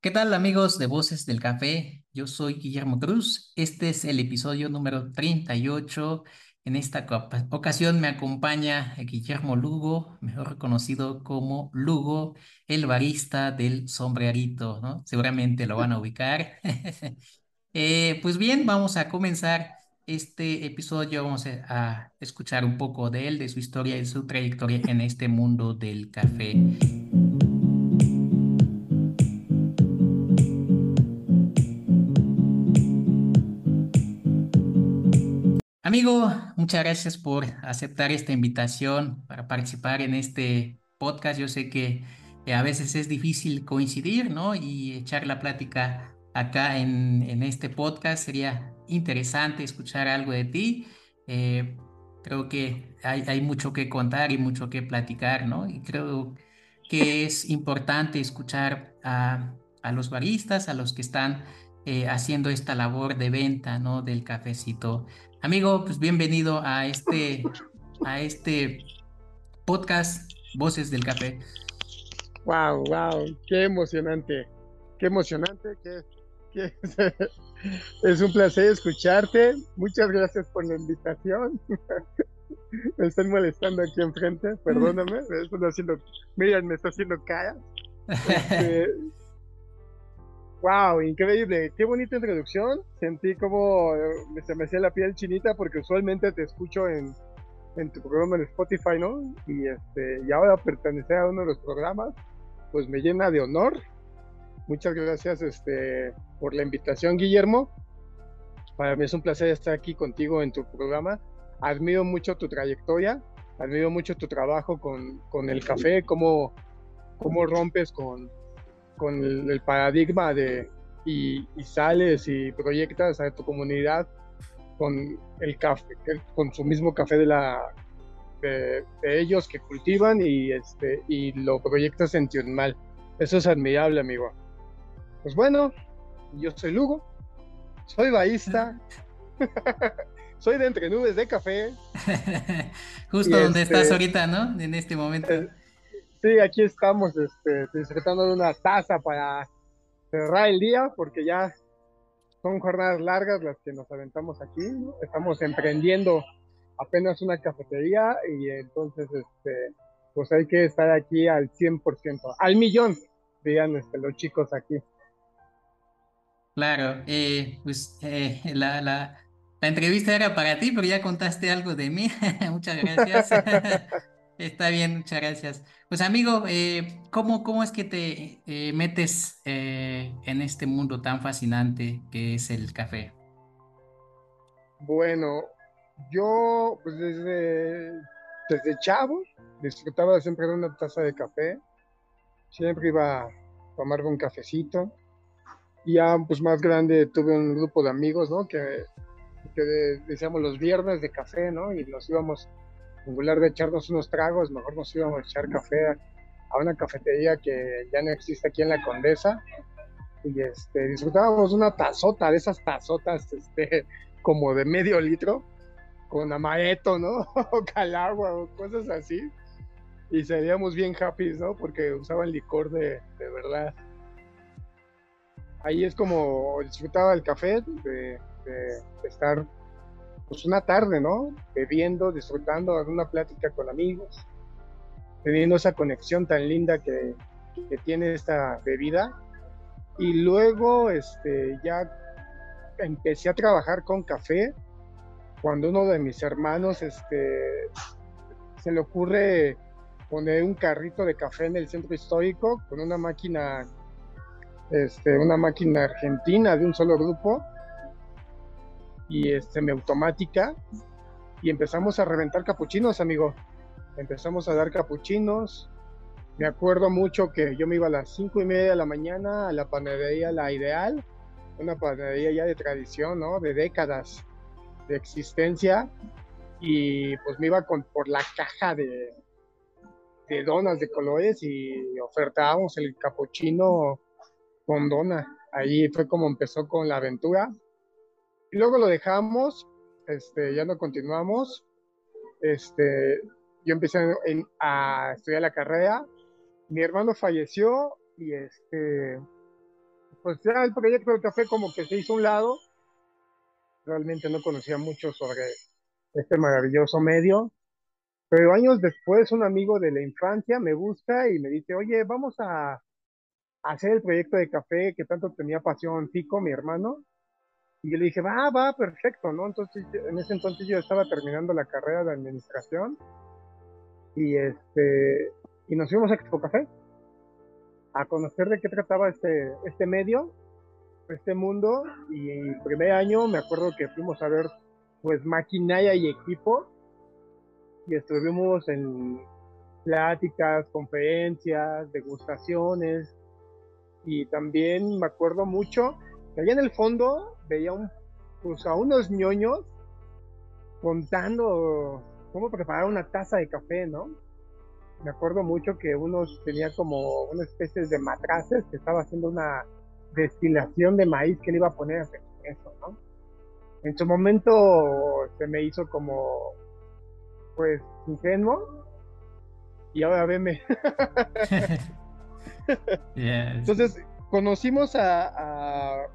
¿Qué tal amigos de Voces del Café? Yo soy Guillermo Cruz. Este es el episodio número 38. En esta ocasión me acompaña Guillermo Lugo, mejor conocido como Lugo, el barista del sombrerito, ¿no? Seguramente lo van a ubicar. Eh, pues bien, vamos a comenzar este episodio. Vamos a escuchar un poco de él, de su historia y su trayectoria en este mundo del café. Amigo, muchas gracias por aceptar esta invitación para participar en este podcast. Yo sé que a veces es difícil coincidir, ¿no? Y echar la plática acá en, en este podcast. Sería interesante escuchar algo de ti. Eh, creo que hay, hay mucho que contar y mucho que platicar, ¿no? Y creo que es importante escuchar a, a los baristas, a los que están eh, haciendo esta labor de venta, ¿no? Del cafecito. Amigo, pues bienvenido a este, a este podcast Voces del Café. Wow, wow, qué emocionante, qué emocionante, qué, qué- es un placer escucharte. Muchas gracias por la invitación. Me están molestando aquí enfrente, perdóname, me están haciendo, miren, me está haciendo cara. Este, wow, increíble, qué bonita introducción. Sentí como eh, se me hacía la piel chinita porque usualmente te escucho en, en tu programa en Spotify, ¿no? Y este, y ahora pertenecer a uno de los programas, pues me llena de honor. Muchas gracias este, por la invitación, Guillermo. Para mí es un placer estar aquí contigo en tu programa. Admiro mucho tu trayectoria, admiro mucho tu trabajo con, con el café, cómo, cómo rompes con, con el, el paradigma de y, y sales y proyectas a tu comunidad con el café, con su mismo café de la de, de ellos que cultivan y este y lo proyectas en Tionmal. Eso es admirable, amigo. Pues bueno, yo soy Lugo, soy baísta, soy de entre nubes de café. Justo donde estás este- ahorita, ¿no? En este momento. Sí, aquí estamos este, disfrutando de una taza para cerrar el día, porque ya son jornadas largas las que nos aventamos aquí. ¿no? Estamos emprendiendo apenas una cafetería y entonces este, pues hay que estar aquí al 100%, al millón, dirían este, los chicos aquí. Claro, eh, pues eh, la, la, la entrevista era para ti, pero ya contaste algo de mí. Muchas gracias. Está bien, muchas gracias. Pues amigo, eh, ¿cómo, cómo es que te eh, metes eh, en este mundo tan fascinante que es el café? Bueno, yo pues desde, desde chavo disfrutaba siempre de una taza de café, siempre iba a tomarme un cafecito. Y ya pues más grande tuve un grupo de amigos, ¿no? Que, que de- decíamos los viernes de café, ¿no? Y nos íbamos, en de echarnos unos tragos, mejor nos íbamos a echar café a, una cafetería que ya no existe aquí en la Condesa. Y este, disfrutábamos una tazota, de esas tazotas, este, como de medio litro, con amaretto, ¿no? O calagua o cosas así. Y seríamos bien happy, ¿no? Porque usaban licor de, de verdad. Ahí es como disfrutaba el café, de estar pues una tarde, ¿no? Bebiendo, disfrutando de una plática con amigos, teniendo esa conexión tan linda que, que tiene esta bebida. Y luego, este, ya empecé a trabajar con café cuando uno de mis hermanos este, se le ocurre poner un carrito de café en el centro histórico con una máquina, este, una máquina argentina de un solo grupo y este, semiautomática y empezamos a reventar capuchinos, amigo. Empezamos a dar capuchinos. Me acuerdo mucho que yo me iba a las cinco y media de la mañana a la panadería La Ideal, una panadería ya de tradición, ¿no? De décadas de existencia. Y pues me iba con, por la caja de, de donas de colores y ofertábamos el capuchino con dona. Ahí fue como empezó con la aventura. Luego lo dejamos, este, ya no continuamos. Este, yo empecé a estudiar la carrera. Mi hermano falleció y este pues ya el proyecto de café como que se hizo un lado. Realmente no conocía mucho sobre este maravilloso medio. Pero años después, un amigo de la infancia me busca y me dice, oye, vamos a hacer el proyecto de café que tanto tenía pasión Pico, mi hermano. Y yo le dije, va, va, perfecto, ¿no? Entonces, en ese entonces yo estaba terminando la carrera de administración y este, y nos fuimos a Expo Café a conocer de qué trataba este, este medio, este mundo. Y el primer año me acuerdo que fuimos a ver pues maquinaria y equipo y estuvimos en pláticas, conferencias, degustaciones y también me acuerdo mucho que allá en el fondo veía un, pues, a unos ñoños contando cómo preparar una taza de café, ¿no? me acuerdo mucho que uno tenía como una especie de matraces que estaba haciendo una destilación de maíz que le iba a poner a eso, ¿no? En su momento se me hizo como, pues, ingenuo y ahora veme. Entonces, conocimos a, a,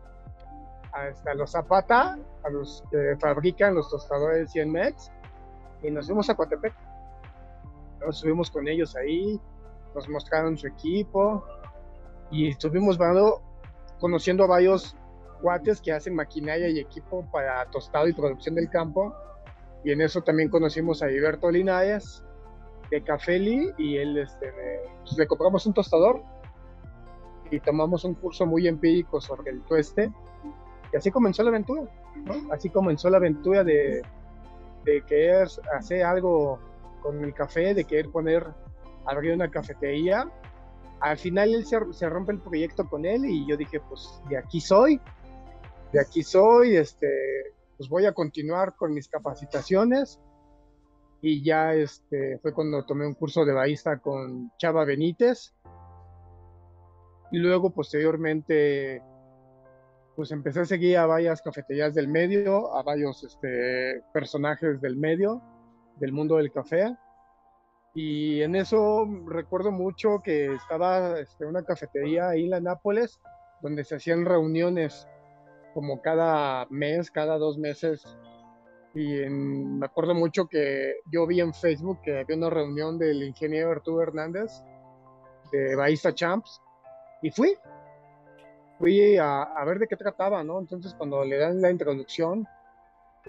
a, este, los Zapata, a los que fabrican los tostadores 100 Mex, y nos fuimos a Coatepec nos estuvimos con ellos ahí, nos mostraron su equipo y estuvimos conociendo a varios cuates que hacen maquinaria y equipo para tostado y producción del campo. Y en eso también conocimos a Alberto Linares de Cafeli y él este, pues, le compramos un tostador y tomamos un curso muy empírico sobre el tueste. Y así comenzó la aventura, Así comenzó la aventura de, de querer hacer algo con el café, de querer poner, abrir una cafetería. Al final él se, rompe el proyecto con él y yo dije, pues de aquí soy, de aquí soy, este, pues voy a continuar con mis capacitaciones. Y ya este, fue cuando tomé un curso de barista con Chava Benítez. Y luego posteriormente pues empecé a seguir a varias cafeterías del medio, a varios este, personajes del medio del mundo del café. Y en eso recuerdo mucho que estaba este, una cafetería ahí en la Nápoles, donde se hacían reuniones como cada mes, cada dos meses. Y me acuerdo mucho que yo vi en Facebook que había una reunión del ingeniero Arturo Hernández de Baista Champs y fui. Fui a, ver de qué trataba, ¿no? Entonces cuando le dan la introducción,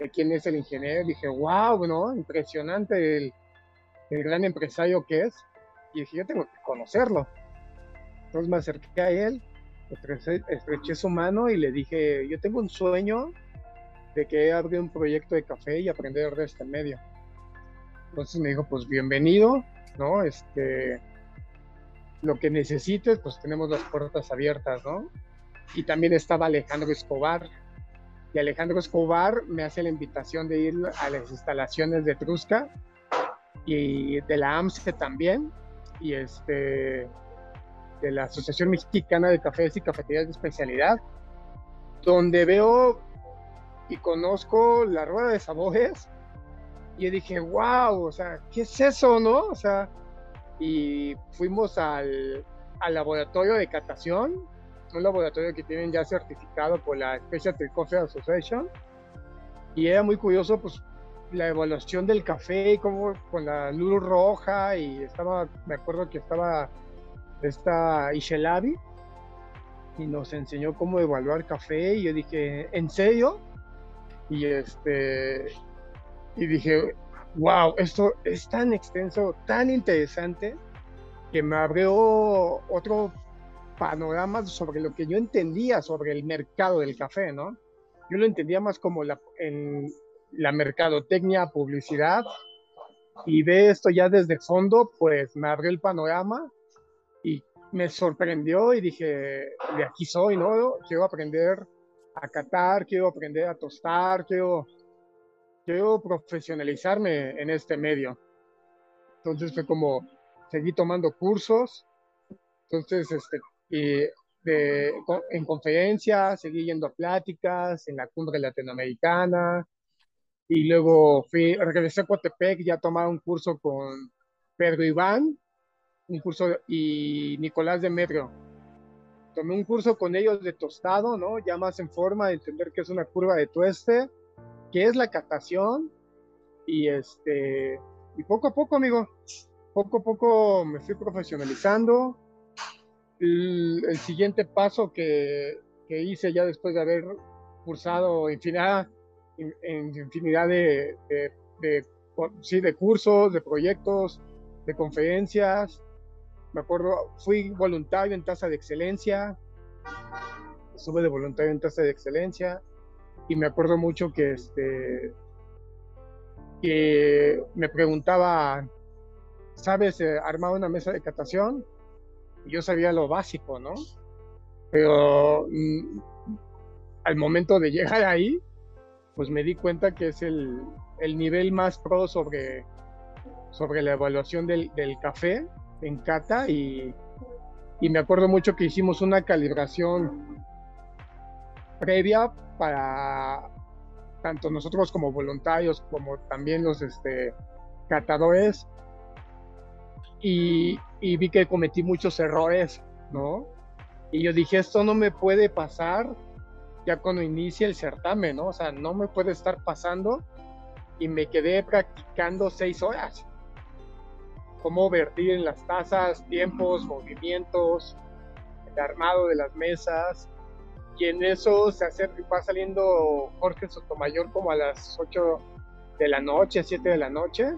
de quién es el ingeniero, dije, wow, ¿no? Impresionante el, gran empresario que es. Y dije, yo tengo que conocerlo. Entonces me acerqué a él, estreché, su mano y le dije, yo tengo un sueño de que abrir un proyecto de café y aprender de este medio. Entonces me dijo, pues bienvenido, ¿no? Este, lo que necesites, pues tenemos las puertas abiertas, ¿no? Y también estaba Alejandro Escobar, y Alejandro Escobar me hace la invitación de ir a las instalaciones de Trusca y de la AMSE también y este de la Asociación Mexicana de Cafés y Cafeterías de Especialidad, donde veo y conozco la rueda de sabores y dije, wow, o sea, ¿qué es eso, no? O sea, y fuimos al, al laboratorio de catación un laboratorio que tienen ya certificado por la Specialty Coffee Association. Y era muy curioso, pues, la evaluación del café, como con la luz roja, y estaba, me acuerdo que estaba esta Ishelabi, y nos enseñó cómo evaluar café, y yo dije, ¿en serio? Y este, y dije, wow, esto es tan extenso, tan interesante, que me abrió otro panoramas sobre lo que yo entendía sobre el mercado del café, ¿no? Yo lo entendía más como la, en la mercadotecnia, publicidad, y ve esto ya desde fondo, pues me abrió el panorama y me sorprendió y dije, de aquí soy, ¿no? Quiero aprender a catar, quiero aprender a tostar, quiero, quiero profesionalizarme en este medio. Entonces fue como, seguí tomando cursos, entonces este, y de, en conferencias, seguí yendo a pláticas en la cumbre latinoamericana y luego fui, regresé a Coatepec ya tomaba un curso con Pedro Iván, un curso y Nicolás Demetrio. tomé un curso con ellos de tostado, ¿no? Ya más en forma de entender qué es una curva de tueste, qué es la catación y este y poco a poco, amigo, poco a poco me fui profesionalizando. El, siguiente paso que, hice ya después de haber cursado infinidad, en, infinidad de, sí, de cursos, de proyectos, de conferencias, me acuerdo, fui voluntario en tasa de excelencia, estuve de voluntario en tasa de excelencia. Y me acuerdo mucho que este que me preguntaba, ¿sabes eh, armar una mesa de catación? Yo sabía lo básico, ¿no? Pero mm, al momento de llegar ahí, pues me di cuenta que es el, el nivel más pro sobre, sobre la evaluación del, del café en Cata y, y me acuerdo mucho que hicimos una calibración previa para tanto nosotros como voluntarios como también los este, catadores y, y, vi que cometí muchos errores, ¿no? Y yo dije, esto no me puede pasar ya cuando inicie el certamen, ¿no? O sea, no me puede estar pasando y me quedé practicando seis horas cómo vertir en las tazas, tiempos, movimientos, el armado de las mesas. Y en eso se acerca, va saliendo Jorge Sotomayor como a las 8 de la noche, 7 de la noche.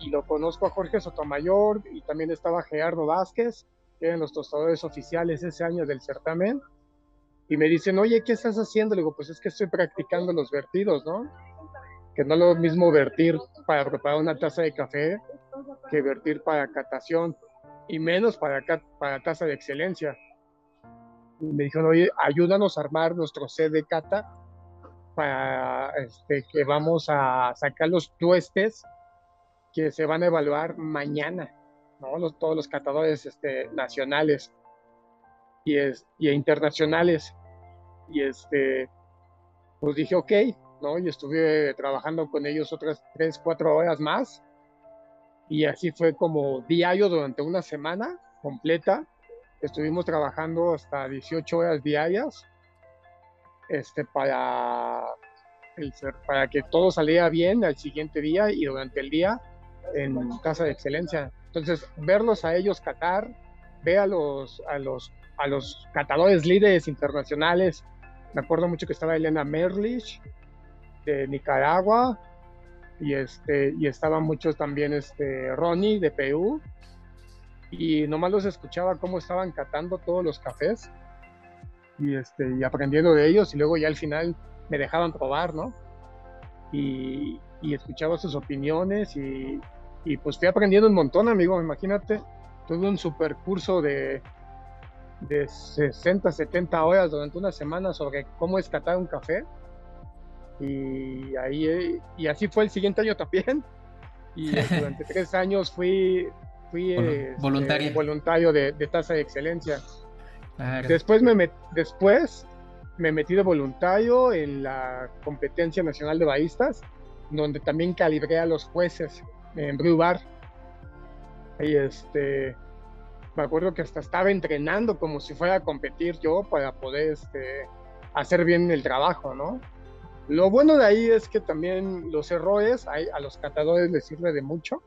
Y lo conozco a Jorge Sotomayor y también estaba Gerardo Vázquez, que eran los tostadores oficiales ese año del certamen. Y me dicen, oye, ¿qué estás haciendo? Le digo, pues es que estoy practicando los vertidos, ¿no? Que no es lo mismo vertir para preparar una taza de café que vertir para catación y menos para, para tasa de excelencia. me dijeron, oye, ayúdanos a armar nuestro set de cata para este, que vamos a sacar los tuestes que se van a evaluar mañana, ¿no? Los, todos los catadores este, nacionales y, es, y internacionales. Y este, pues dije, ok, ¿no? Y estuve trabajando con ellos otras tres, cuatro horas más y así fue como diario durante una semana completa. Estuvimos trabajando hasta 18 horas diarias este, para, para que todo saliera bien al siguiente día y durante el día en casa de excelencia. Entonces, verlos a ellos catar, ver a los, a los, a los catadores líderes internacionales. Me acuerdo mucho que estaba Elena Merlich de Nicaragua, y este y estaban muchos también este Ronnie de Perú y nomás los escuchaba cómo estaban catando todos los cafés y este y aprendiendo de ellos y luego ya al final me dejaban probar no y, y escuchaba sus opiniones y, y, pues fui aprendiendo un montón amigo imagínate tuve un super curso de de 60 70 horas durante una semana sobre cómo es catar un café y ahí y así fue el siguiente año también. Y durante tres años fui, fui este, voluntario de, tasa de excelencia. Después, me después me metí de voluntario en la competencia nacional de baristas, donde también calibré a los jueces en Brew Bar. Y este, me acuerdo que hasta estaba entrenando como si fuera a competir yo para poder este, hacer bien el trabajo, ¿no? Lo bueno de ahí es que también los errores a los catadores les sirve de mucho,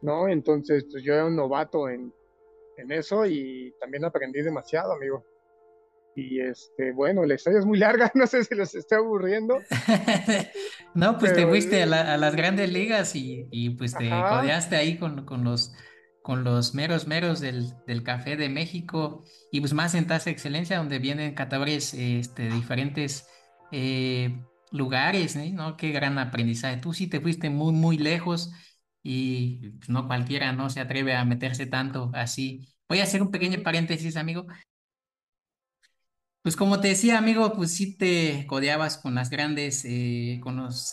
¿no? Entonces, pues yo era un novato en, en eso y también aprendí demasiado, amigo. Y este, bueno, la historia es muy larga, no sé si los estoy aburriendo. no, pues te fuiste a, las grandes ligas y, y pues te codeaste ahí con, con, los, con los meros meros del, del, café de México y pues más en Tasa Excelencia, donde vienen catadores este, diferentes eh, lugares, ¿no? Qué gran aprendizaje. Tú sí te fuiste muy, muy lejos y pues, no cualquiera no se atreve a meterse tanto así. Voy a hacer un pequeño paréntesis, amigo. Pues como te decía, amigo, pues sí te codeabas con las grandes, eh, con los,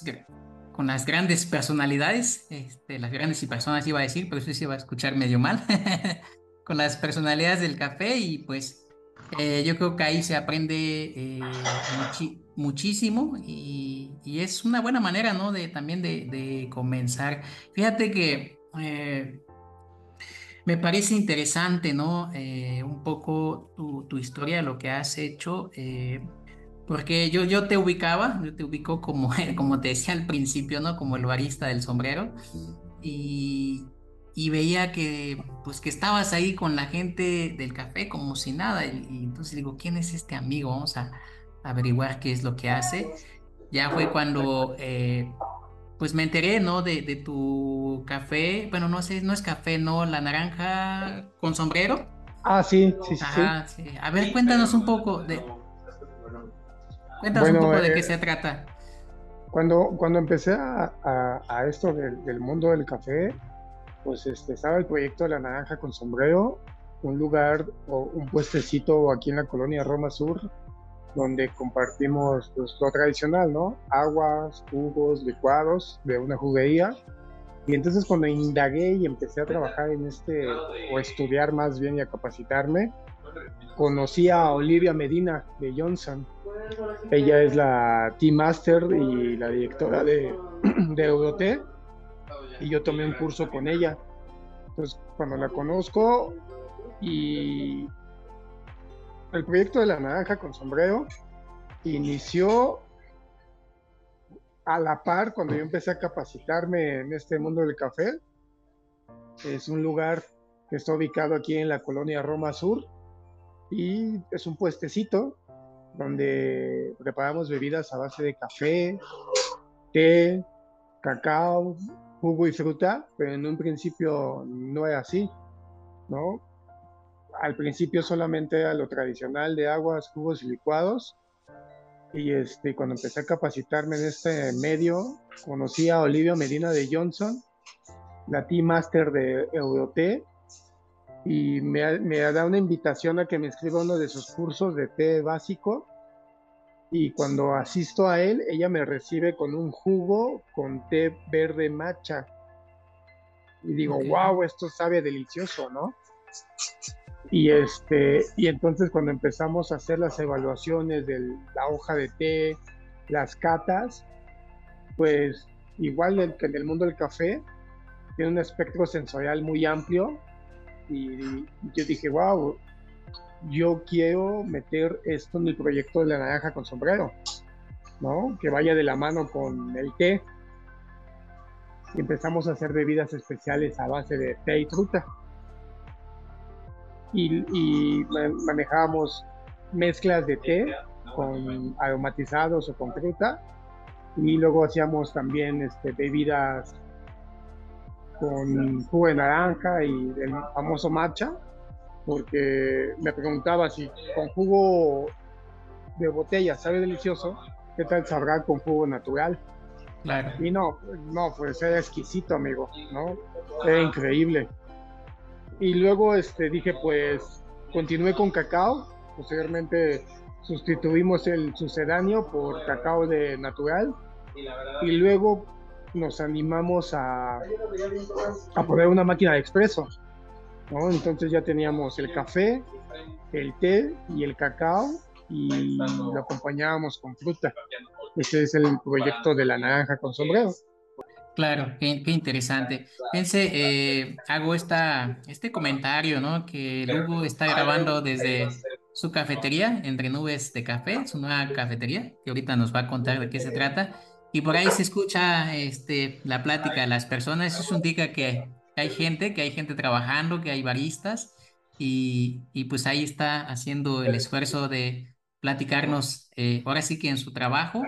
con las grandes personalidades, este, las grandes y personas iba a decir, pero eso se iba a escuchar medio mal, con las personalidades del café y pues eh, yo creo que ahí se aprende eh, muchísimo y, es una buena manera, ¿no? De también de, comenzar. Fíjate que eh, Me parece interesante, ¿no? Eh, un poco tu, tu historia, lo que has hecho, eh, porque yo, yo te ubicaba, yo te ubico como, como te decía al principio, ¿no? Como el barista del sombrero, y, y veía que, pues, que estabas ahí con la gente del café como si nada, y, y entonces digo, ¿quién es este amigo? Vamos a averiguar qué es lo que hace. Ya fue cuando... eh, pues me enteré, ¿no? De, de tu café. Bueno, no sé, no es café, ¿no? La naranja con sombrero. Ah, sí, sí, sí, sí. Ajá, sí. A ver, cuéntanos un poco de, cuéntanos un poco de qué eh, se trata. cuando, cuando empecé a, a- a esto del, del mundo del café, pues este, estaba el proyecto de la naranja con sombrero, un lugar o un puestecito aquí en la colonia Roma Sur, donde compartimos pues, lo tradicional, ¿no? Aguas, jugos, licuados de una juguería. Y entonces cuando indagué y empecé a trabajar en este, o estudiar más bien y a capacitarme, conocí a Olivia Medina de Johnson. Ella es la Team Master y la directora de, de Euroté y yo tomé un curso con ella. Entonces, cuando la conozco y el proyecto de la naranja con sombrero inició a la par cuando yo empecé a capacitarme en este mundo del café. Es un lugar que está ubicado aquí en la colonia Roma Sur y es un puestecito donde preparamos bebidas a base de café, té, cacao, jugo y fruta, pero en un principio no era así, ¿no? Al principio solamente era lo tradicional de aguas, jugos y licuados. Y este, cuando empecé a capacitarme en este medio, conocí a Olivia Medina de Johnson, la Tea Master de Euroté, y me, ha- me da una invitación a que me inscriba a uno de sus cursos de té básico. Y cuando asisto a él, ella me recibe con un jugo con té verde matcha. Y digo, Ok. wow, esto sabe delicioso, ¿no? Y, este, y entonces cuando empezamos a hacer las evaluaciones de la hoja de té, las catas, pues igual que en el mundo del café, tiene un espectro sensorial muy amplio. Y yo dije, wow, yo quiero meter esto en el proyecto de la naranja con sombrero, ¿no? Que vaya de la mano con el té. Y empezamos a hacer bebidas especiales a base de té y fruta. Y, y ma- manejábamos mezclas de té con aromatizados o con fruta. Y luego hacíamos también este, bebidas con jugo de naranja y el famoso matcha, porque me preguntaba si con jugo de botella sabe delicioso, ¿qué tal sabrá con jugo natural? Claro. Y no, no, pues era exquisito, amigo, ¿no? Era increíble. Y luego este, dije, pues, continué con cacao. Posteriormente sustituimos el sucedáneo por cacao de natural. Y luego nos animamos a, a poner una máquina de expreso, ¿no? Entonces ya teníamos el café, el té y el cacao y lo acompañábamos con fruta. Ese es el proyecto de la naranja con sombrero. Claro, qué, interesante. Fíjense, eh, hago esta, este comentario, ¿no? Que Lugo está grabando desde su cafetería, Entre Nubes de Café, su nueva cafetería, que ahorita nos va a contar de qué se trata. Y por ahí se escucha este, la plática de las personas. Eso indica que hay gente, que hay gente trabajando, que hay baristas. Y, y pues ahí está haciendo el esfuerzo de platicarnos, eh, ahora sí que en su trabajo.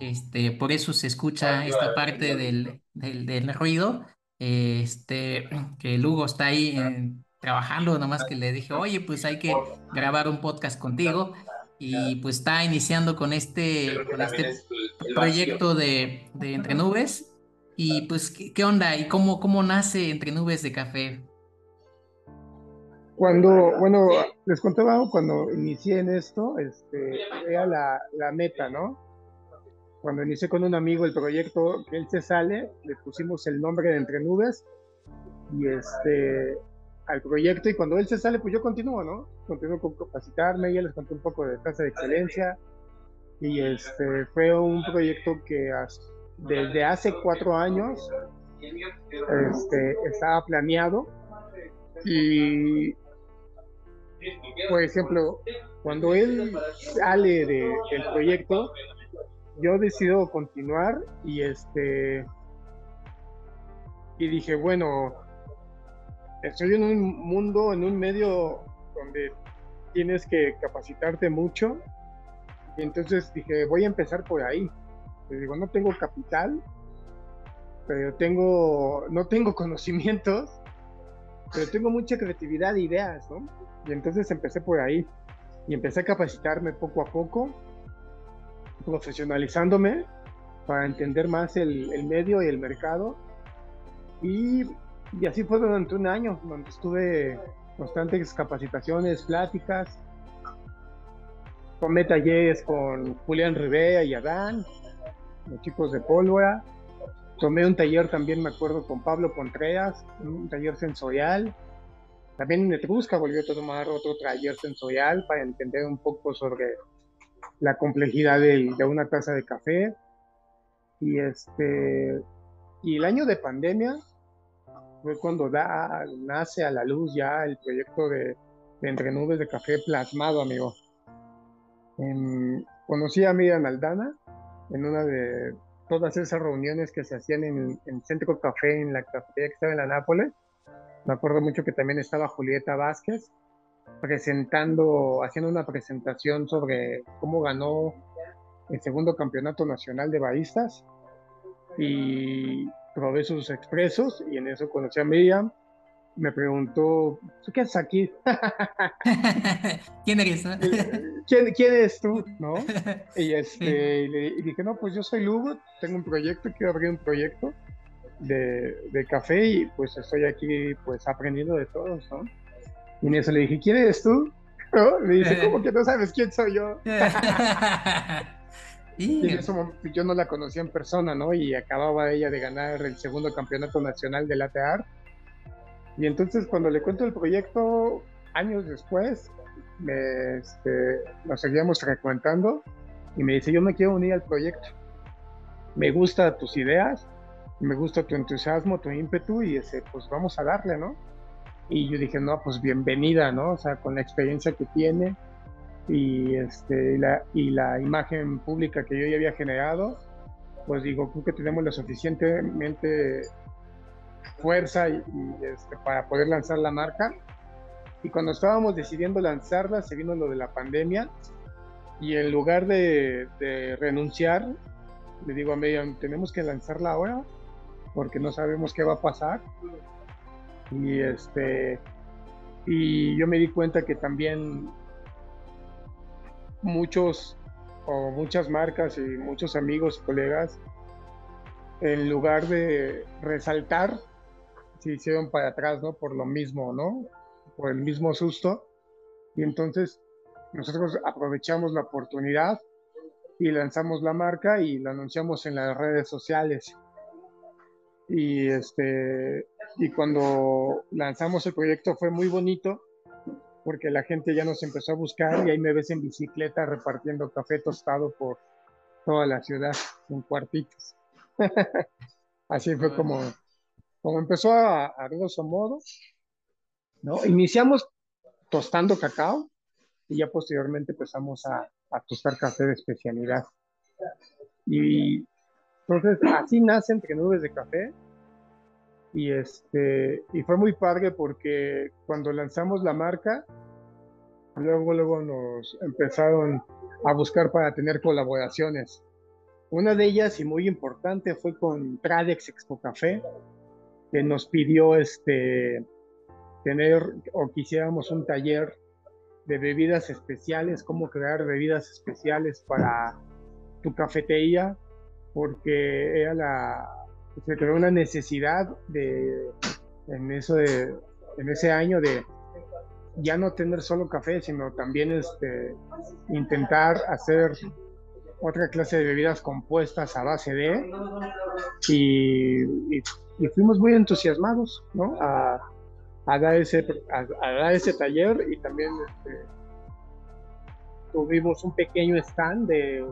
Este, por eso se escucha esta parte del, del, ruido. Este, que Lugo está ahí eh, trabajando, nomás que le dije, oye, pues hay que grabar un podcast contigo. Y pues está iniciando con este, con este proyecto de, de Entre Nubes. Y pues, ¿qué, qué onda? ¿Y cómo, cómo nace Entre Nubes de Café? Cuando, bueno, les contaba cuando inicié en esto, este, era la, la meta, ¿no? Cuando inicié con un amigo el proyecto, que él se sale, le pusimos el nombre de Entre Nubes y este, al proyecto y cuando él se sale, pues yo continúo, ¿no? Continúo con capacitarme, ya les conté un poco de tasa de excelencia y este, fue un proyecto que desde hace cuatro años este, estaba planeado Y, por ejemplo, cuando él sale de, del proyecto, yo decido continuar y este y dije, bueno, estoy en un mundo, en un medio donde tienes que capacitarte mucho. Y entonces dije, voy a empezar por ahí. Digo, no tengo capital, pero tengo, no tengo conocimientos, pero tengo mucha creatividad e ideas, ¿no? Y entonces empecé por ahí y empecé a capacitarme poco a poco, profesionalizándome para entender más el, el medio y el mercado. Y, y, así fue durante un año, donde estuve constantes capacitaciones, pláticas. Tomé talleres con Julián Rivera y Adán, los chicos de Pólvora. Tomé un taller también, me acuerdo, con Pablo Contreras, un taller sensorial. También en Etrusca volvió a tomar otro taller sensorial para entender un poco sobre la complejidad de, de una taza de café. Y este y el año de pandemia fue cuando da, nace a la luz ya el proyecto de, de Entre Nubes de Café plasmado, amigo. En, conocí a Miriam Aldana en una de todas esas reuniones que se hacían en, en Centro Café, en la cafetería que estaba en la Nápoles. Me acuerdo mucho que también estaba Julieta Vázquez presentando, haciendo una presentación sobre cómo ganó el segundo campeonato nacional de baristas y probé sus expresos y en eso conocí a Miriam. Me preguntó, qué haces aquí? ¿Quién eres? ¿Quién, ¿Quién, eres tú? ¿No? Y, este, y le y dije, no, pues yo soy Lugo, tengo un proyecto, quiero abrir un proyecto de, de, café y pues estoy aquí pues aprendiendo de todos, ¿no? Y en eso le dije, ¿quién eres tú? ¿No? Me dice, ¿cómo que no sabes quién soy yo? Y en ese momento yo no la conocía en persona, ¿no? Y acababa ella de ganar el segundo campeonato nacional de latte art. Y entonces cuando le cuento el proyecto, años después, me, este, nos seguíamos frecuentando y me dice, yo me quiero unir al proyecto. Me gustan tus ideas, me gusta tu entusiasmo, tu ímpetu y ese, pues vamos a darle, ¿no? Y yo dije, no, pues bienvenida, ¿no? O sea, con la experiencia que tiene, y, este, la, y la imagen pública que yo ya había generado, pues digo, creo que tenemos lo suficientemente fuerza y, este, para poder lanzar la marca. Y cuando estábamos decidiendo lanzarla, se vino lo de la pandemia y en lugar de, renunciar, le digo a Miriam, tenemos que lanzarla ahora porque no sabemos qué va a pasar. Y, este, y yo me di cuenta que también muchos o muchas marcas y muchos amigos y colegas, en lugar de resaltar, se hicieron para atrás, ¿no? Por lo mismo, ¿no? Por el mismo susto. Y entonces nosotros aprovechamos la oportunidad y lanzamos la marca y la anunciamos en las redes sociales. Y este y cuando lanzamos el proyecto fue muy bonito porque la gente ya nos empezó a buscar y ahí me ves en bicicleta repartiendo café tostado por toda la ciudad en cuartitos. Así fue como, como empezó a, a grosso modo. ¿no? Iniciamos tostando cacao y ya posteriormente empezamos a, a tostar café de especialidad. Y entonces así nace Entre Nubes de Café. Y, este, y fue muy padre porque cuando lanzamos la marca, luego, luego nos empezaron a buscar para tener colaboraciones. Una de ellas y muy importante fue con Tradex Expo Café, que nos pidió este, tener o quisiéramos un taller de bebidas especiales, cómo crear bebidas especiales para tu cafetería, porque era la, se creó una necesidad de, en, eso de, en ese año de ya no tener solo café, sino también este, intentar hacer otra clase de bebidas compuestas a base de y, fuimos muy entusiasmados ¿no? a, a, dar ese, a, a, dar ese taller y también este, tuvimos un pequeño stand de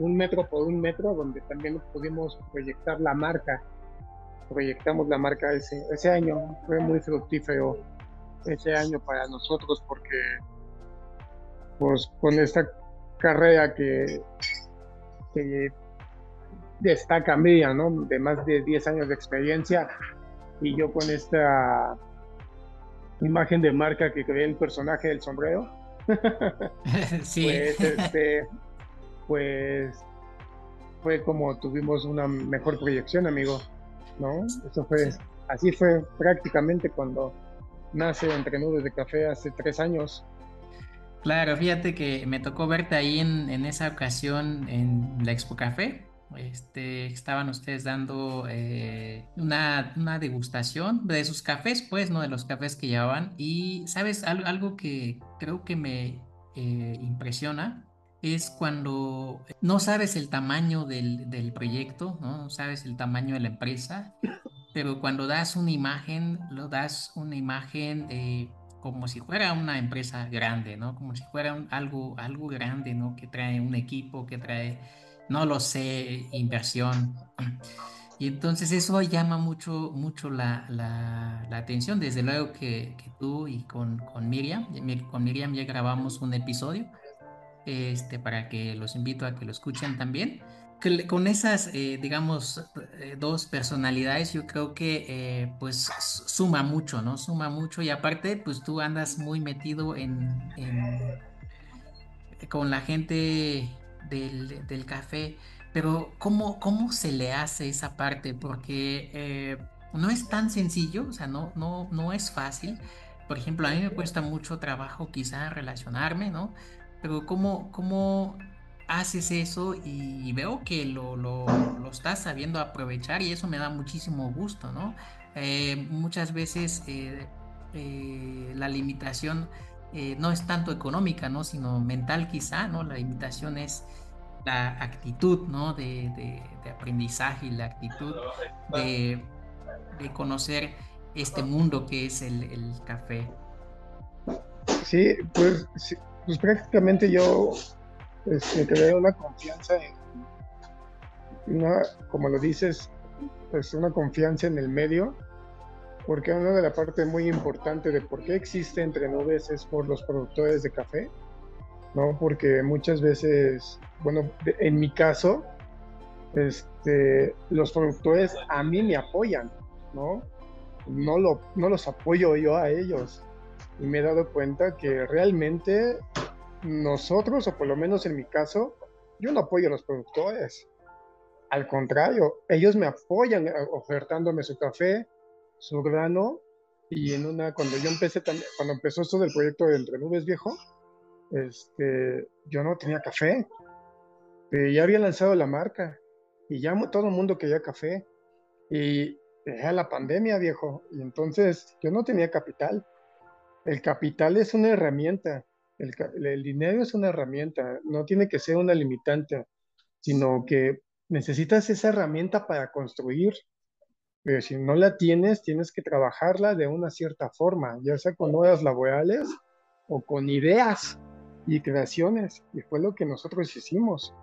un metro por un metro donde también pudimos proyectar la marca proyectamos la marca ese, ese año fue muy fructífero ese año para nosotros porque pues con esta carrera que, que destaca mía, ¿no? De más de 10 años de experiencia y yo con esta imagen de marca que creé el personaje del sombrero. sí. Pues, este, pues fue como tuvimos una mejor proyección, amigo, ¿no? Eso fue, así fue prácticamente cuando nace Entre Nubes de Café hace tres años. Claro, fíjate que me tocó verte ahí en, en esa ocasión en la Expo Café. Este, estaban ustedes dando eh, una, una, degustación de sus cafés, pues, ¿no? De los cafés que llevaban. Y, ¿sabes? algo que creo que me eh, impresiona es cuando no sabes el tamaño del, del proyecto, ¿no? no sabes el tamaño de la empresa, pero cuando das una imagen, lo das una imagen de como si fuera una empresa grande, ¿no? Como si fuera algo, algo grande, ¿no? Que trae un equipo, que trae, no lo sé, inversión. Y entonces eso llama mucho, mucho la, la, la atención. Desde luego que, que tú y con, con, Miriam, con Miriam ya grabamos un episodio este, para que los invito a que lo escuchen también. Con esas, eh, digamos, eh, dos personalidades, yo creo que eh, pues suma mucho, ¿no? Suma mucho y aparte, pues tú andas muy metido en, con la gente del, del, café, pero ¿cómo, ¿cómo se le hace esa parte? Porque no es tan sencillo, o sea, no, no, no es fácil. Por ejemplo, a mí me cuesta mucho trabajo quizá relacionarme, ¿no? Pero ¿cómo, cómo haces eso y veo que lo, lo, lo, estás sabiendo aprovechar y eso me da muchísimo gusto, ¿no? Eh, muchas veces eh, eh, la limitación no es tanto económica, ¿no? Sino mental quizá, ¿no? La limitación es la actitud, ¿no? De, de, aprendizaje y la actitud de, de, conocer este mundo que es el, el café. Sí, pues pues prácticamente yo este, creé una confianza en, una, como lo dices, pues una confianza en el medio, porque una de las partes muy importante de por qué existe Entre Nubes es por los productores de café, ¿no? Porque muchas veces, bueno, en mi caso, este, los productores a mí me apoyan, ¿no? No, lo, no los apoyo yo a ellos y me he dado cuenta que realmente nosotros, o por lo menos en mi caso, yo no apoyo a los productores. Al contrario, ellos me apoyan eh, ofertándome su café, su grano, y en una, cuando yo empecé cuando empezó esto del proyecto de Entre Nubes Viejo, este, yo no tenía café, pero ya había lanzado la marca, y ya todo el mundo quería café, y era la pandemia, viejo, y entonces yo no tenía capital. El capital es una herramienta, el, dinero es una herramienta, no tiene que ser una limitante, sino que necesitas esa herramienta para construir, pero si no la tienes, tienes que trabajarla de una cierta forma, ya sea con horas laborales o con ideas y creaciones, y fue lo que nosotros hicimos.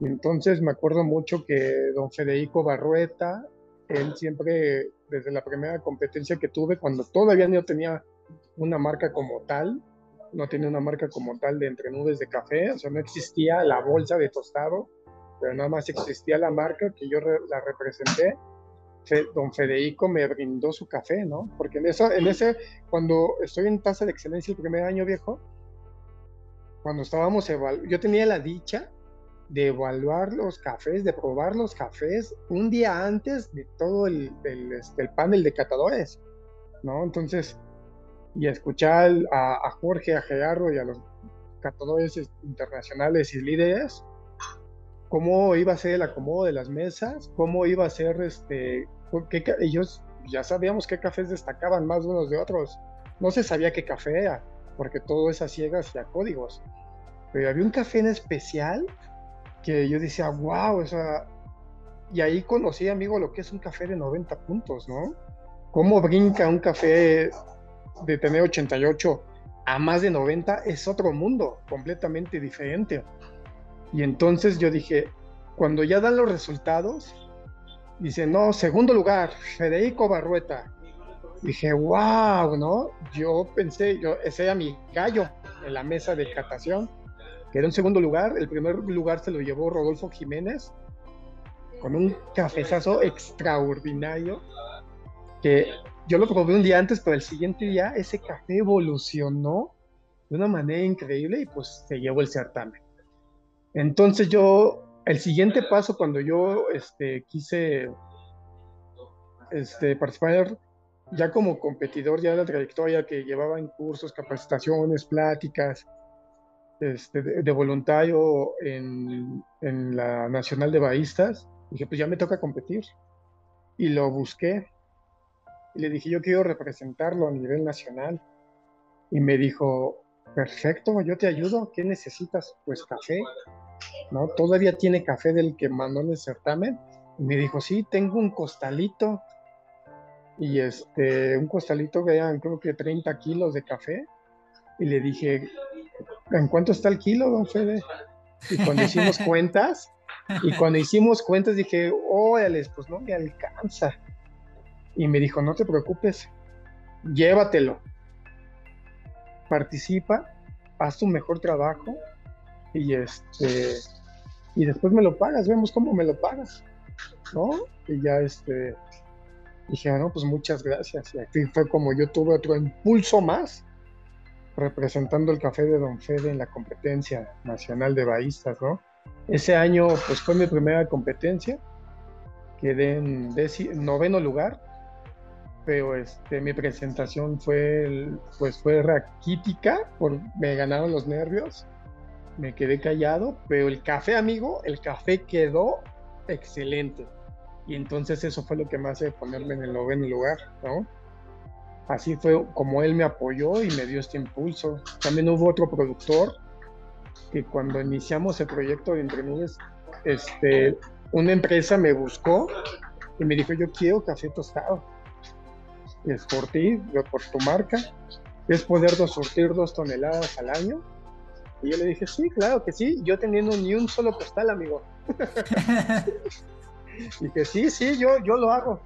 Entonces me acuerdo mucho que don Federico Barrueta, él siempre, desde la primera competencia que tuve, cuando todavía no tenía una marca como tal, no tenía una marca como tal de entre nubes de café, o sea, no existía la bolsa de tostado, pero nada más existía la marca que yo la representé. don Federico me brindó su café, ¿no? Porque en, eso, en ese, cuando estoy en tasa de excelencia el primer año viejo, cuando estábamos yo tenía la dicha de evaluar los cafés, de probar los cafés un día antes de todo el, este, el panel de catadores, ¿no? Entonces, y escuchar a, Jorge, a Gerardo y a los catadores internacionales y líderes, cómo iba a ser el acomodo de las mesas, cómo iba a ser, este, ellos ya sabíamos qué cafés destacaban más unos de otros. No se sabía qué café era, porque todo es a ciegas y a códigos. Pero había un café en especial que yo decía, wow, o sea, y ahí conocí, amigo, lo que es un café de 90 puntos, ¿no? ¿Cómo brinca un café de tener 88 a más de 90 es otro mundo completamente diferente. Y entonces yo dije, cuando ya dan los resultados, dice, no, segundo lugar, Federico Barrueta. dije, wow, ¿no? Yo pensé, yo, ese era mi gallo en la mesa de catación. Quedó en segundo lugar. El primer lugar se lo llevó Rodolfo Jiménez con un cafezazo extraordinario que yo lo probé un día antes, pero el siguiente día ese café evolucionó de una manera increíble y pues se llevó el certamen. Entonces yo, el siguiente paso cuando yo este, quise este, participar ya como competidor, ya la trayectoria que llevaba en cursos, capacitaciones, pláticas, este, de, voluntario en, en, la Nacional de Baístas, dije, pues ya me toca competir. Y lo busqué. Y le dije, yo quiero representarlo a nivel nacional. Y me dijo, perfecto, yo te ayudo. ¿Qué necesitas? Pues café. ¿No? Todavía tiene café del que mandó en el certamen. Y me dijo, sí, tengo un costalito y este, un costalito que eran creo que 30 kilos de café. Y le dije, ¿en cuánto está el kilo, don Fede? Y cuando hicimos cuentas, y cuando hicimos cuentas dije, órale, pues no me alcanza. Y me dijo, no te preocupes, llévatelo. Participa, haz tu mejor trabajo y este y después me lo pagas, vemos cómo me lo pagas. ¿No? Y ya este Dije, ah, no, pues muchas gracias. Y aquí fue como yo tuve otro impulso más representando el café de Don Fede en la competencia nacional de baístas, ¿no? Ese año, pues fue mi primera competencia. Quedé en noveno lugar, pero este, mi presentación fue, pues fue raquítica, por, me ganaron los nervios, me quedé callado, pero el café, amigo, el café quedó excelente. Y entonces eso fue lo que me hace ponerme en el lugar, ¿no? Así fue como él me apoyó y me dio este impulso. También hubo otro productor que cuando iniciamos el proyecto de Entre este, una empresa me buscó y me dijo, yo quiero café tostado. Es por ti, por tu marca. Es poder surtir dos toneladas al año. Y yo le dije, sí, claro que sí. Yo teniendo ni un solo postal, amigo. Y que sí, sí, yo, yo lo hago.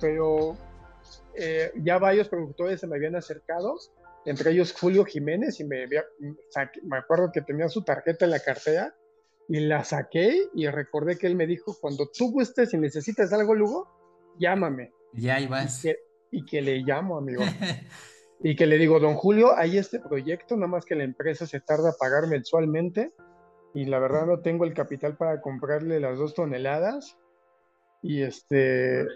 Pero eh, ya varios productores se me habían acercado, entre ellos Julio Jiménez, y me, me acuerdo que tenía su tarjeta en la cartera, y la saqué y recordé que él me dijo, cuando tú gustes y necesitas algo, Lugo, llámame. Ya. Y que, y que le llamo, amigo. y que le digo, don Julio, hay este proyecto, nada más que la empresa se tarda a pagar mensualmente y la verdad no tengo el capital para comprarle las dos toneladas y este,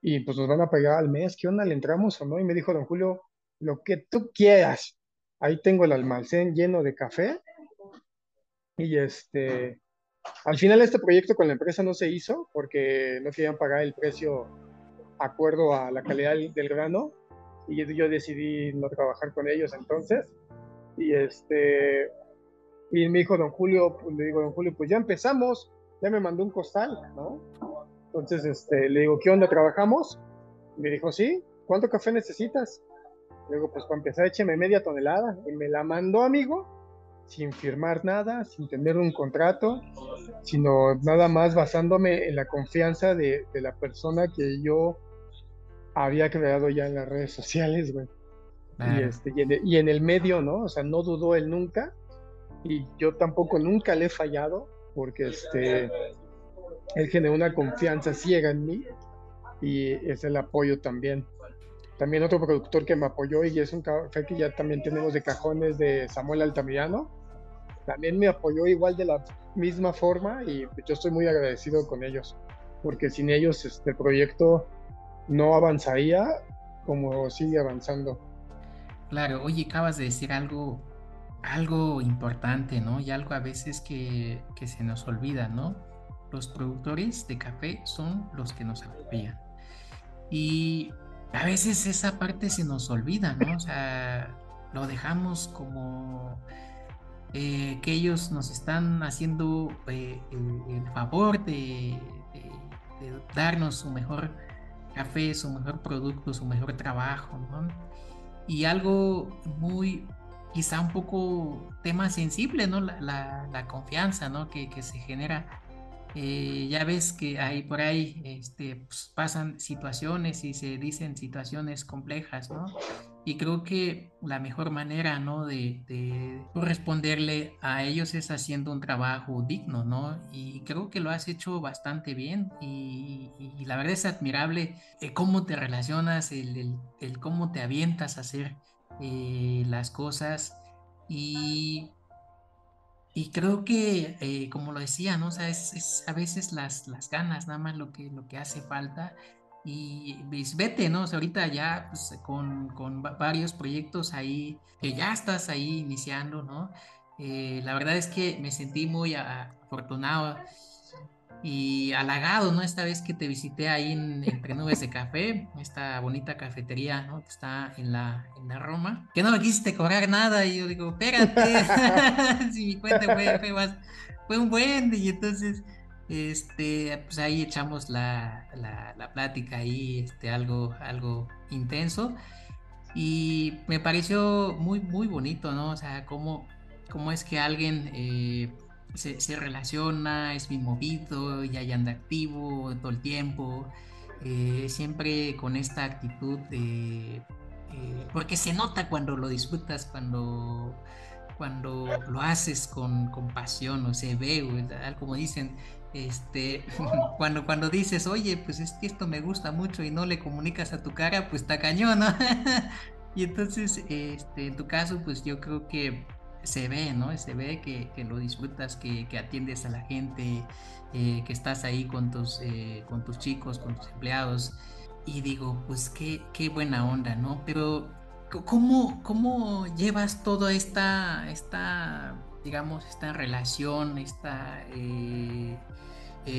y pues nos van a pagar al mes, ¿qué onda? ¿Le entramos o no? Y me dijo don Julio, lo que tú quieras. Ahí tengo el almacén lleno de café. Y este, al final este proyecto con la empresa no se hizo porque no querían pagar el precio acuerdo a la calidad del grano y yo decidí no trabajar con ellos entonces. Y este, y me dijo don Julio, pues, le digo don Julio, pues ya empezamos, ya me mandó un costal, ¿no? Entonces este, le digo, ¿qué onda? ¿Trabajamos? Me dijo, sí, ¿cuánto café necesitas? Le digo, pues para empezar, écheme media tonelada. Y me la mandó, amigo, sin firmar nada, sin tener un contrato, sino nada más basándome en la confianza de, la persona que yo había creado ya en las redes sociales, güey. Y, este, y, en el, y en el medio, ¿no? O sea, no dudó él nunca. Y yo tampoco nunca le he fallado, porque este él generó una confianza ciega en mí y es el apoyo también. También otro productor que me apoyó y es un café que ya también tenemos de cajones de Samuel Altamirano. También me apoyó igual de la misma forma y yo estoy muy agradecido con ellos, porque sin ellos este proyecto no avanzaría como sigue avanzando. Claro, oye, acabas de decir algo, algo importante, ¿no? Y algo a veces que, que se nos olvida, ¿no? los productores de café son los que nos apoyan. Y a veces esa parte se nos olvida, ¿no? O sea, lo dejamos como eh, que ellos nos están haciendo eh, el, favor de, darnos su mejor café, su mejor producto, su mejor trabajo, ¿no? Y algo muy, quizá un poco tema sensible, ¿no? La, confianza, ¿no? Que, que se genera eh, ya ves que ahí por ahí este, pues, pasan situaciones y se dicen situaciones complejas, ¿no? Y creo que la mejor manera, ¿no? De, de, a ellos es haciendo un trabajo digno, ¿no? Y creo que lo has hecho bastante bien y, la verdad es admirable eh, cómo te relacionas, el, el, cómo te avientas a hacer eh, las cosas y y creo que, eh, como lo decía, ¿no? O sea, es, es, a veces las, las ganas, nada más lo que, lo que hace falta. Y pues, vete, ¿no? O sea, ahorita ya pues, con, con varios proyectos ahí, que ya estás ahí iniciando, ¿no? Eh, la verdad es que me sentí muy afortunado y halagado, ¿no? Esta vez que te visité ahí en, Entre Nubes de Café, esta bonita cafetería, ¿no? Que está en la, en la Roma, que no me quisiste cobrar nada y yo digo, espérate, si mi cuenta fue, fue, más, fue un buen, y entonces, este, pues ahí echamos la, la, la, plática ahí, este, algo, algo intenso y me pareció muy, muy bonito, ¿no? O sea, cómo, cómo es que alguien... Eh, se, relaciona, es bien movido, ya anda activo todo el tiempo, eh, siempre con esta actitud de... Eh, porque se nota cuando lo disfrutas, cuando, cuando lo haces con, con pasión o se ve, como dicen, este, cuando, cuando dices, oye, pues es que esto me gusta mucho y no le comunicas a tu cara, pues está cañón, ¿no? y entonces, este, en tu caso, pues yo creo que se ve, ¿no? Se ve que, que lo disfrutas, que, que, atiendes a la gente, eh, que estás ahí con tus, eh, con tus chicos, con tus empleados. Y digo, pues qué, qué buena onda, ¿no? Pero, ¿cómo, cómo llevas toda esta, esta, digamos, esta relación, esta eh,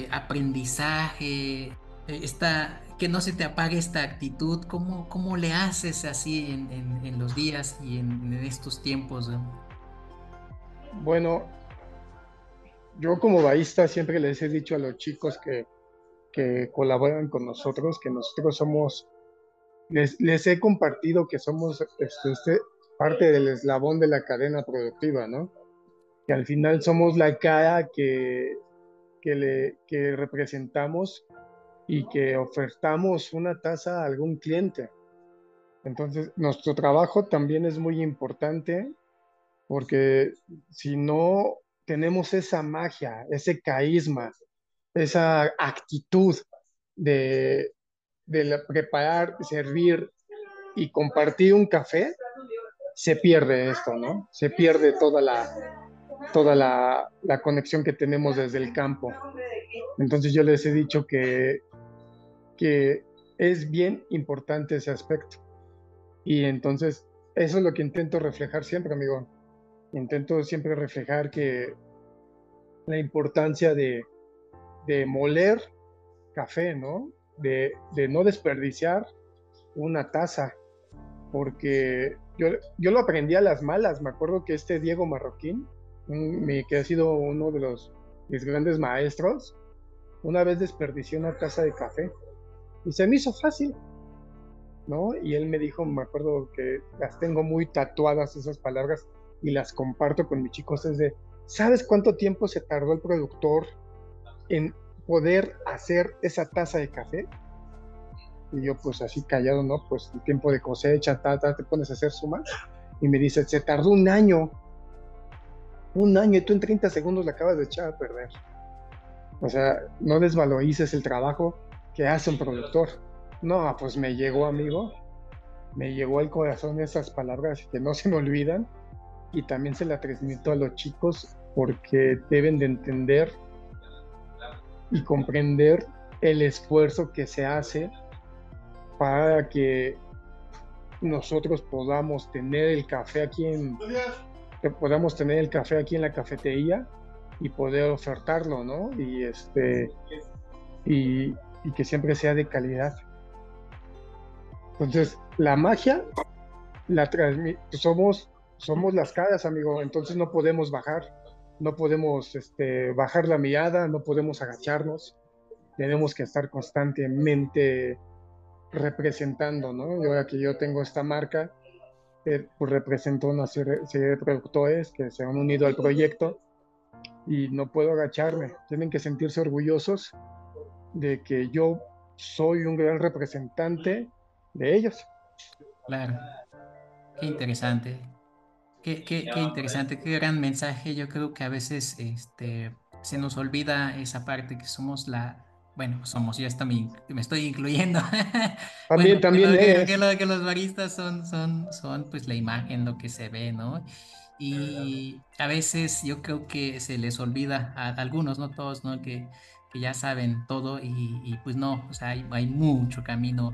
aprendizaje, esta, que no se te apague esta actitud? ¿Cómo, cómo le haces así en, los días y en, estos tiempos? ¿no? Bueno, yo como baísta siempre les he dicho a los chicos que, que colaboran con nosotros, que nosotros somos, les, les he compartido que somos este, este, parte del eslabón de la cadena productiva, ¿no? Que al final somos la cara que, que, le, que representamos y que ofertamos una tasa a algún cliente. Entonces, nuestro trabajo también es muy importante porque si no tenemos esa magia, ese carisma, esa actitud de, de preparar, servir y compartir un café, se pierde esto, ¿no? Se pierde toda la, toda la, la, conexión que tenemos desde el campo. Entonces yo les he dicho que, que es bien importante ese aspecto. Y entonces eso es lo que intento reflejar siempre, amigo intento siempre reflejar que la importancia de, de moler café, ¿no? De, de, no desperdiciar una taza, porque yo, yo, lo aprendí a las malas. Me acuerdo que este Diego Marroquín, que ha sido uno de los mis grandes maestros, una vez desperdició una taza de café y se me hizo fácil, ¿no? Y él me dijo, me acuerdo que las tengo muy tatuadas esas palabras, y las comparto con mis chicos es de, ¿sabes cuánto tiempo se tardó el productor en poder hacer esa taza de café? Y yo pues así callado, ¿no? Pues el tiempo de cosecha, ta, te pones a hacer sumas. Y me dice, se tardó un año. Un año y tú en 30 segundos la acabas de echar a perder. O sea, no desvalorices el trabajo que hace un productor. No, pues me llegó, amigo. Me llegó al corazón esas palabras que no se me olvidan y también se la transmito a los chicos porque deben de entender y comprender el esfuerzo que se hace para que nosotros podamos tener el café aquí en que podamos tener el café aquí en la cafetería y poder ofertarlo, ¿no? Y este y, que siempre sea de calidad. Entonces, la magia la somos somos las caras, amigo, entonces no podemos bajar, no podemos este, bajar la mirada, no podemos agacharnos, tenemos que estar constantemente representando, ¿no? Y ahora que yo tengo esta marca, eh, pues represento una serie, de productores que se han unido al proyecto y no puedo agacharme. Tienen que sentirse orgullosos de que yo soy un gran representante de ellos. Claro, qué interesante. Qué, qué, qué interesante, qué gran mensaje. Yo creo que a veces este, se nos olvida esa parte que somos la, bueno, somos, yo también me estoy incluyendo. También, también que, que, que, los baristas son, son, son pues la imagen, lo que se ve, ¿no? Y a veces yo creo que se les olvida a algunos, no todos, ¿no? Que, que ya saben todo y, y, pues no, o sea, hay, hay mucho camino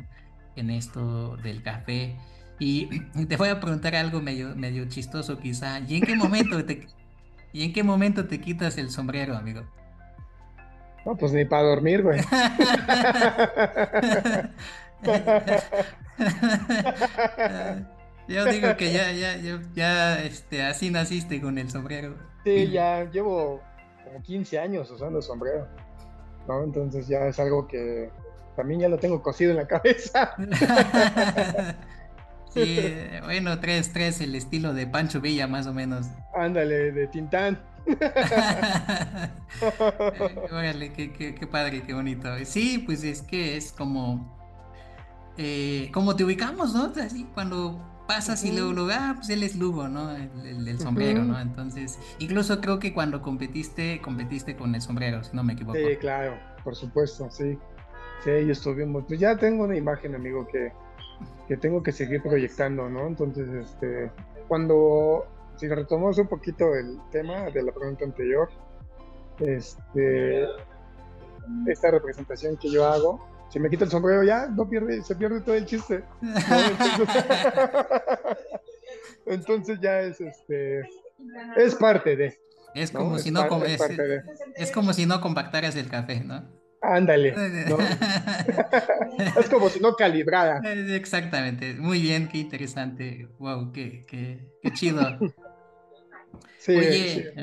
en esto del café. Y te voy a preguntar algo medio, medio chistoso quizá. ¿Y en qué momento te, ¿y en qué momento te quitas el sombrero, amigo? No, pues ni para dormir, güey. Yo digo que ya, ya, ya, ya, este, así naciste con el sombrero. Sí, ya llevo como 15 años usando el sombrero. ¿no? Entonces ya es algo que también ya lo tengo cosido en la cabeza. sí, bueno, tres, tres, el estilo de Pancho Villa, más o menos. Ándale, de Tintán. Órale, qué, qué, qué, padre, qué bonito. Sí, pues es que es como, eh, como te ubicamos, ¿no? Así cuando pasas y luego, luego, ah, pues él es Lugo, ¿no? El, el, sombrero, ¿no? Entonces, incluso creo que cuando competiste, competiste con el sombrero, si no me equivoco. Sí, claro, por supuesto, sí. Sí, yo estuvimos, pues ya tengo una imagen, amigo, que, que tengo que seguir proyectando, ¿no? Entonces, este, cuando si retomamos un poquito el tema de la pregunta anterior, este, esta representación que yo hago, si me quito el sombrero ya, no pierde, se pierde todo el chiste. Entonces, ya es este, es parte de. Es como si no, es, es, como si no compactaras el café, ¿no? Ándale. es como si no calibrara. Exactamente. Muy bien, qué interesante. Wow, qué, qué, qué chido oye,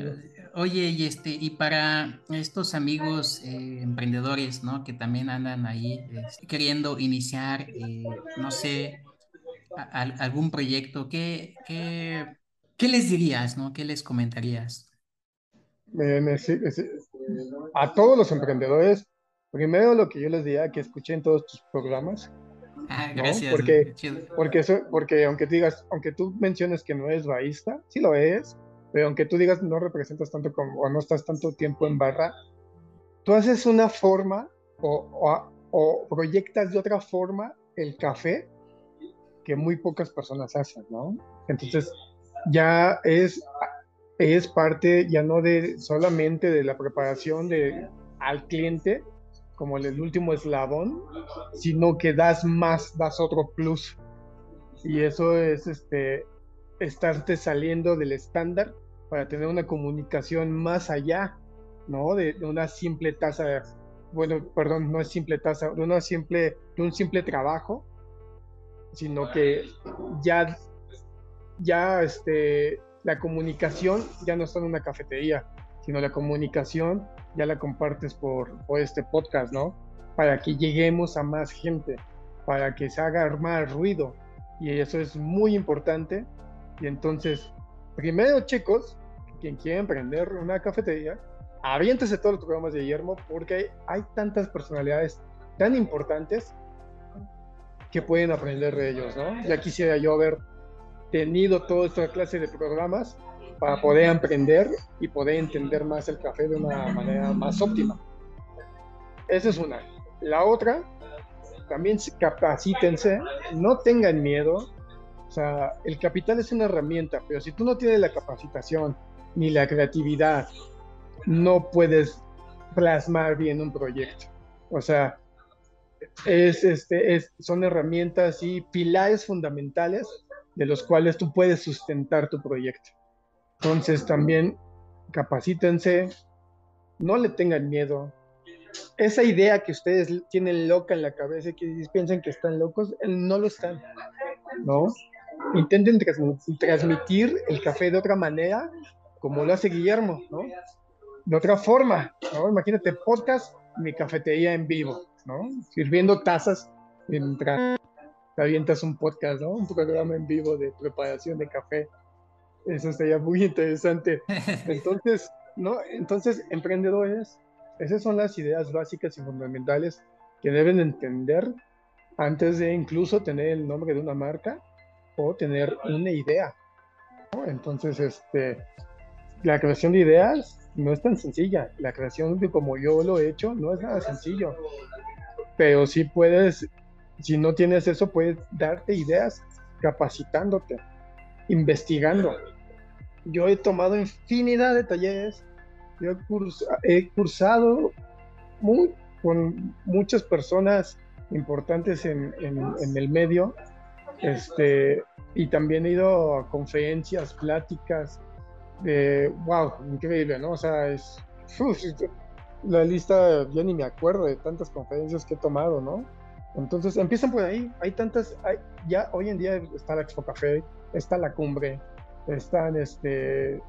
oye, y este, y para estos amigos eh, emprendedores, ¿no? Que también andan ahí este, queriendo iniciar, eh, no sé, algún proyecto, ¿qué, qué, les dirías, ¿no? ¿Qué les comentarías? a todos los emprendedores, primero lo que yo les diría que escuchen todos tus programas. Ah, gracias. Porque, porque, eso, porque aunque digas, aunque tú menciones que no es baísta, sí lo es, pero aunque tú digas no representas tanto como, o no estás tanto tiempo en barra, tú haces una forma o, o, proyectas de otra forma el café que muy pocas personas hacen, ¿no? Entonces ya es, es parte ya no de solamente de la preparación de, al cliente como el último eslabón, sino que das más, das otro plus. Y eso es este, estarte saliendo del estándar para tener una comunicación más allá, ¿no? De, una simple tasa, bueno, perdón, no es simple tasa, de, una simple, de un simple trabajo, sino que ya, ya este, la comunicación ya no está en una cafetería, sino la comunicación ya la compartes por, por este podcast, ¿no? Para que lleguemos a más gente, para que se haga más ruido. Y eso es muy importante y entonces, primero chicos, quien quiere emprender una cafetería, aviéntese todos los programas de Guillermo porque hay tantas personalidades tan importantes que pueden aprender de ellos, ¿no? Ya quisiera yo haber tenido toda esta clase de programas para poder emprender y poder entender más el café de una manera más óptima. Esa es una. La otra, también capacítense, no tengan miedo, o sea, el capital es una herramienta, pero si tú no tienes la capacitación ni la creatividad, no puedes plasmar bien un proyecto. O sea, es, este, es, son herramientas y pilares fundamentales de los cuales tú puedes sustentar tu proyecto. Entonces también capacítense, no le tengan miedo. Esa idea que ustedes tienen loca en la cabeza y que piensan que están locos, no lo están, ¿no? intenten transmitir el café de otra manera, como lo hace Guillermo, ¿no? De otra forma. Imagínate, podcast, mi cafetería en vivo, ¿no? Sirviendo tazas mientras avientas un podcast, ¿no? Un programa en vivo de preparación de café. Eso sería muy interesante. Entonces, ¿no? Entonces, emprendedores, esas son las ideas básicas y fundamentales que deben entender antes de incluso tener el nombre de una marca o tener una idea. Entonces, este, la creación de ideas no es tan sencilla. La creación de como yo lo he hecho no es nada sencillo. Pero si puedes, si no tienes eso, puedes darte ideas capacitándote, investigando. Yo he tomado infinidad de talleres, yo he, cursado muy, con muchas personas importantes en, el medio, este, y también he ido a conferencias, pláticas, de, wow, increíble, ¿no? O sea, es, la lista, ya ni me acuerdo de tantas conferencias que he tomado, ¿no? Entonces empiezan por ahí, hay tantas, hay, ya hoy en día está la Expo Café, está la cumbre, están este,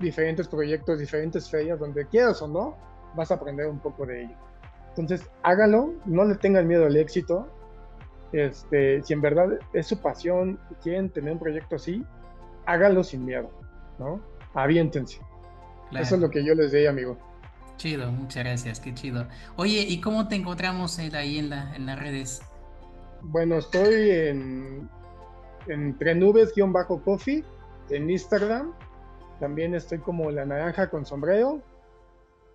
diferentes proyectos, diferentes ferias, donde quieras o no, vas a aprender un poco de ello. Entonces, hágalo, no le tengan miedo al éxito. Este, si en verdad es su pasión y quieren tener un proyecto así, hágalo sin miedo, ¿no? Aviéntense. Eso es lo que yo les diría, amigo. Chido, muchas gracias, qué chido. Oye, ¿y cómo te encontramos ahí en, la, en las redes? Bueno, estoy en, entre nubes-coffee en Instagram. También estoy como la naranja con sombrero.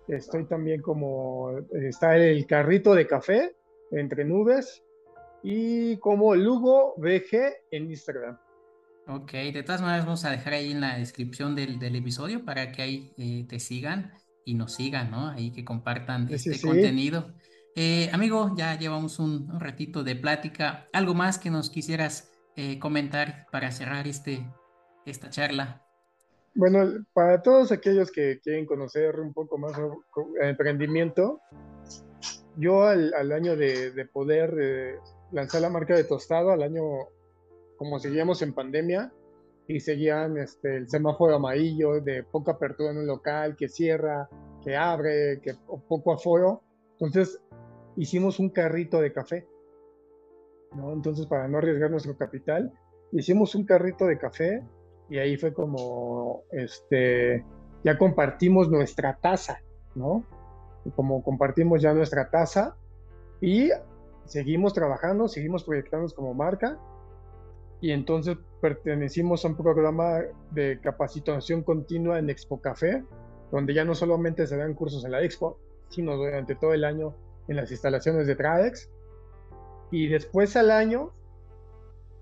Estoy también como, está el carrito de café entre nubes y como Lugo VG en Instagram. Ok, de todas maneras vamos a dejar ahí en la descripción del, del episodio para que ahí eh, te sigan y nos sigan, ¿no? Ahí que compartan este contenido. Eh, amigo, ya llevamos un, ratito de plática. ¿Algo más que nos quisieras eh, comentar para cerrar este, esta charla? Bueno, para todos aquellos que quieren conocer un poco más sobre emprendimiento, yo al, al año de, de poder eh, lanzar la marca de tostado, al año como seguíamos en pandemia, y seguían este, el semáforo amarillo de poca apertura en un local, que cierra, que abre, que poco aforo. Entonces hicimos un carrito de café. ¿No? Entonces para no arriesgar nuestro capital, hicimos un carrito de café y ahí fue como, este, ya compartimos nuestra taza, ¿no? Como compartimos ya nuestra taza y seguimos trabajando, seguimos proyectándonos como marca y entonces pertenecimos a un programa de capacitación continua en Expo Café, donde ya no solamente se dan cursos en la Expo, sino durante todo el año en las instalaciones de Traex. Y después al año,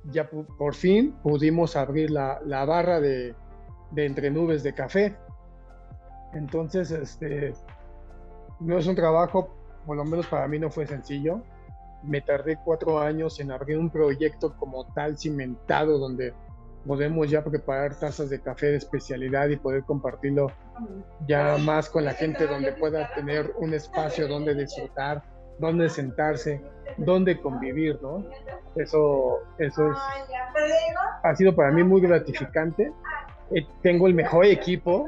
ya por fin pudimos abrir la, la barra de, entre nubes de café. Entonces, este, no es un trabajo, por lo menos para mí no fue sencillo me tardé cuatro años en abrir un proyecto como tal cimentado donde podemos ya preparar tazas de café de especialidad y poder compartirlo ya más con la gente donde pueda tener un espacio donde disfrutar, donde sentarse, donde convivir, ¿no? Eso, eso es, ha sido para mí muy gratificante. Eh, tengo el mejor equipo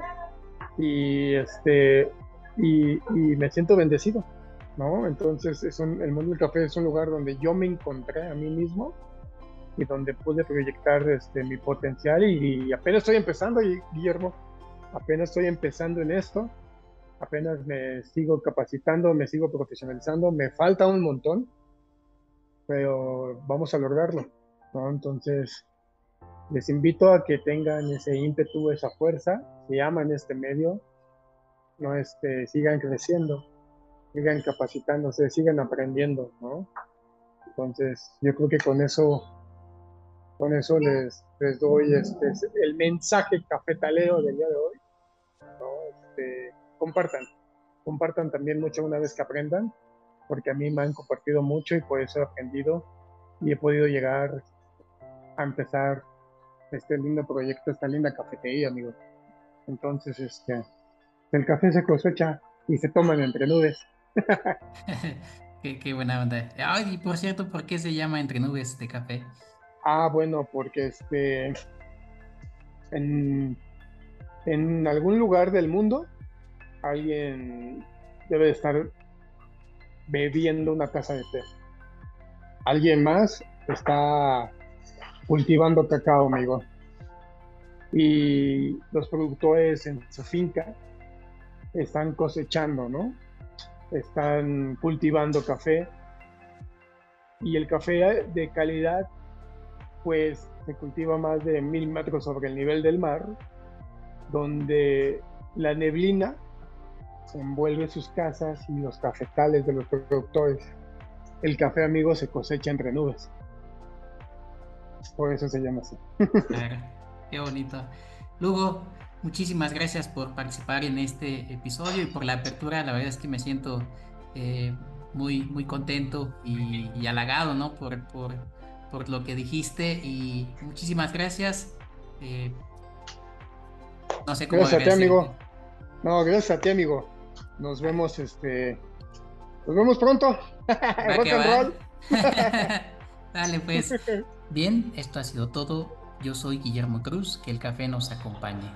y este y, y me siento bendecido. ¿no? Entonces, es el mundo del café es un lugar donde yo me encontré a mí mismo y donde pude proyectar este, mi potencial y, apenas estoy empezando, Guillermo, apenas estoy empezando en esto, apenas me sigo capacitando, me sigo profesionalizando, me falta un montón, pero vamos a lograrlo, ¿no? Entonces, les invito a que tengan ese ímpetu, esa fuerza, si aman este medio, no este, sigan creciendo, sigan capacitándose, sigan aprendiendo, ¿no? Entonces, yo creo que con eso, con eso les, les doy este, el mensaje cafetalero del día de hoy. ¿no? Este, compartan, compartan también mucho una vez que aprendan, porque a mí me han compartido mucho y por eso he aprendido y he podido llegar a empezar este lindo proyecto, esta linda cafetería, amigo. Entonces, este, el café se cosecha y se toman entre nubes. qué, buena onda. Ay, y por cierto, ¿por qué se llama Entre Nubes de Café? Ah, bueno, porque este. En, en algún lugar del mundo, alguien debe estar bebiendo una taza de té. Alguien más está cultivando cacao, amigo. y los productores en su finca están cosechando, ¿no? Están cultivando café y el café de calidad pues se cultiva más de mil metros sobre el nivel del mar, donde la neblina envuelve sus casas y los cafetales de los productores. El café amigo se cosecha entre nubes. Por eso se llama así. Claro, qué bonito. Lugo, muchísimas gracias por participar en este episodio y por la apertura. La verdad es que me siento eh, muy, muy contento y, halagado ¿no? por, por, por, lo que dijiste y muchísimas gracias. Eh, no sé cómo Gracias a ti, amigo. No, gracias a ti, amigo. Nos vemos, este. Nos vemos pronto. Rock and roll. Dale, pues. Bien, esto ha sido todo. Yo soy Guillermo Cruz. Que el café nos acompañe.